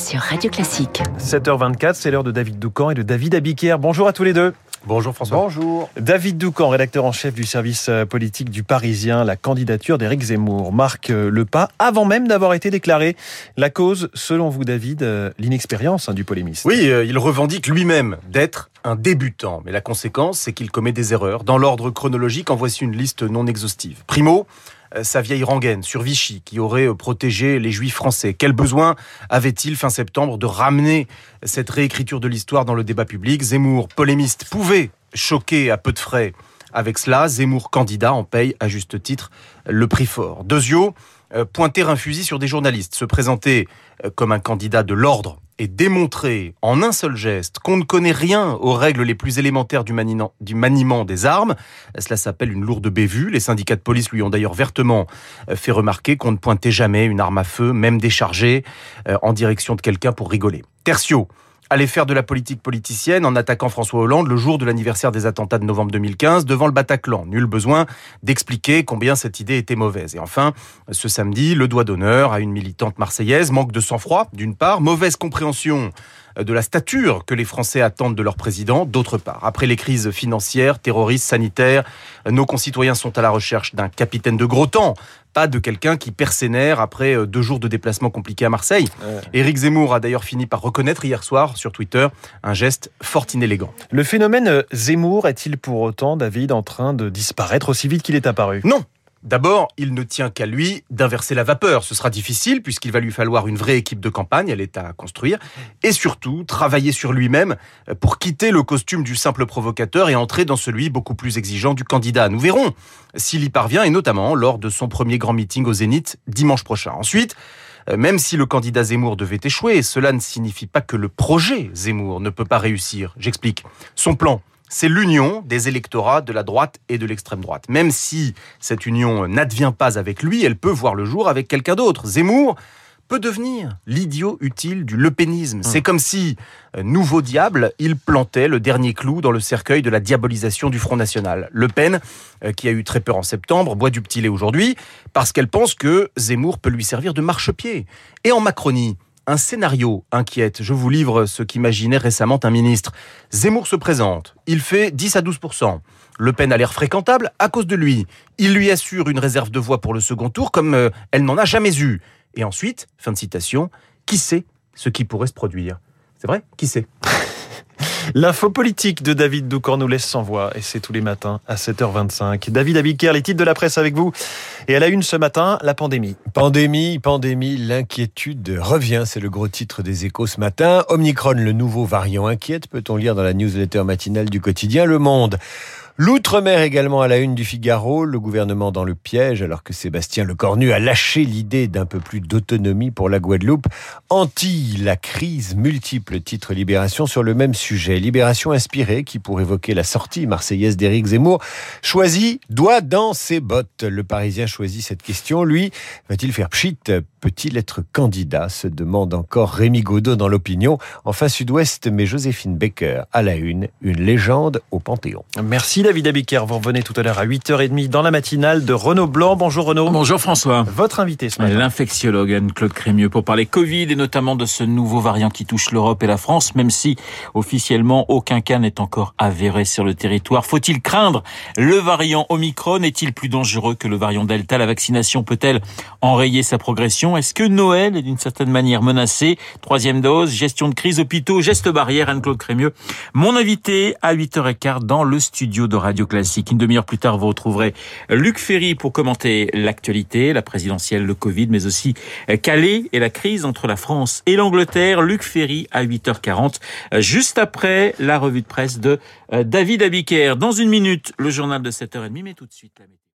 sur Radio Classique. 7h24, c'est l'heure de David Doucan et de David Abiquière. Bonjour à tous les deux. Bonjour François. Bonjour. David Doucan, rédacteur en chef du service euh, politique du Parisien, la candidature d'Éric Zemmour marque euh, le pas avant même d'avoir été déclaré. La cause, selon vous David, euh, l'inexpérience hein, du polémiste. Oui, il revendique lui-même d'être un débutant, mais la conséquence, c'est qu'il commet des erreurs. Dans l'ordre chronologique, en voici une liste non exhaustive. Primo, sa vieille rengaine sur Vichy qui aurait protégé les juifs français. Quel besoin avait-il fin septembre de ramener cette réécriture de l'histoire dans le débat public? Zemmour, polémiste, pouvait choquer à peu de frais. Avec cela, Zemmour, candidat, en paye à juste titre le prix fort. Deuxio, pointer un fusil sur des journalistes, se présenter comme un candidat de l'ordre et démontrer en un seul geste qu'on ne connaît rien aux règles les plus élémentaires du, maniement, des armes. Cela s'appelle une lourde bévue. Les syndicats de police lui ont d'ailleurs vertement fait remarquer qu'on ne pointait jamais une arme à feu, même déchargée, en direction de quelqu'un pour rigoler. Tertio, aller faire de la politique politicienne en attaquant François Hollande le jour de l'anniversaire des attentats de novembre 2015 devant le Bataclan. Nul besoin d'expliquer combien cette idée était mauvaise. Et enfin, ce samedi, le doigt d'honneur à une militante marseillaise, manque de sang-froid d'une part, mauvaise compréhension de la stature que les Français attendent de leur président, d'autre part. Après les crises financières, terroristes, sanitaires, nos concitoyens sont à la recherche d'un capitaine de gros temps, pas de quelqu'un qui perd ses nerfs après deux jours de déplacement compliqué à Marseille. Ouais. Éric Zemmour a d'ailleurs fini par reconnaître hier soir sur Twitter un geste fort inélégant. Le phénomène Zemmour est-il pour autant, David, en train de disparaître aussi vite qu'il est apparu? Non, D'abord, il ne tient qu'à lui d'inverser la vapeur. Ce sera difficile puisqu'il va lui falloir une vraie équipe de campagne, elle est à construire, et surtout travailler sur lui-même pour quitter le costume du simple provocateur et entrer dans celui beaucoup plus exigeant du candidat. Nous verrons s'il y parvient et notamment lors de son premier grand meeting au Zénith dimanche prochain. Ensuite, même si le candidat Zemmour devait échouer, cela ne signifie pas que le projet Zemmour ne peut pas réussir. J'explique. Son plan, c'est l'union des électorats de la droite et de l'extrême droite. Même si cette union n'advient pas avec lui, elle peut voir le jour avec quelqu'un d'autre. Zemmour peut devenir l'idiot utile du lepénisme. C'est comme si, nouveau diable, il plantait le dernier clou dans le cercueil de la diabolisation du Front National. Le Pen, qui a eu très peur en septembre, boit du petit lait aujourd'hui, parce qu'elle pense que Zemmour peut lui servir de marchepied. Et en Macronie, un scénario inquiète. Je vous livre ce qu'imaginait récemment un ministre. Zemmour se présente. Il fait 10 à 12% Le Pen a l'air fréquentable à cause de lui. Il lui assure une réserve de voix pour le second tour comme euh, elle n'en a jamais eu. Et ensuite, fin de citation, qui sait ce qui pourrait se produire? C'est vrai? Qui sait? L'info politique de David Doucan nous laisse sans voix et c'est tous les matins à 7h25. David Abiker, les titres de la presse avec vous. Et à la une ce matin, la pandémie. Pandémie, pandémie, l'inquiétude revient. C'est le gros titre des échos ce matin. Omicron, le nouveau variant inquiète, peut-on lire dans la newsletter matinale du quotidien Le Monde. L'outre-mer également à la une du Figaro, le gouvernement dans le piège alors que Sébastien Lecornu a lâché l'idée d'un peu plus d'autonomie pour la Guadeloupe. Anti la crise, multiple titre Libération sur le même sujet. Libération inspirée qui pour évoquer la sortie marseillaise d'Éric Zemmour choisit doigt dans ses bottes. Le Parisien choisit cette question. Lui, va-t-il faire pchit Peut-il être candidat se demande encore Rémi Godot dans l'opinion. Enfin Sud-Ouest, mais Joséphine Baker à la une, une légende au Panthéon. Merci David Abiker. Vous revenez tout à l'heure à 8h30 dans la matinale de Renaud Blanc. Bonjour Renaud. Bonjour François. Votre invité ce matin. L'infectiologue Anne-Claude Crémieux pour parler Covid et notamment de ce nouveau variant qui touche l'Europe et la France, même si officiellement aucun cas n'est encore avéré sur le territoire. Faut-il craindre le variant Omicron? Est-il plus dangereux que le variant Delta? La vaccination peut-elle enrayer sa progression? Est-ce que Noël est d'une certaine manière menacé? Troisième dose, gestion de crise, hôpitaux, gestes barrières, Anne-Claude Crémieux. Mon invité à 8h15 dans le studio de Radio Classique. Une demi-heure plus tard, vous retrouverez Luc Ferry pour commenter l'actualité, la présidentielle, le Covid, mais aussi Calais et la crise entre la France et l'Angleterre. Luc Ferry à 8h40, juste après la revue de presse de David Abiker. Dans une minute, le journal de 7h30, mais tout de suite la.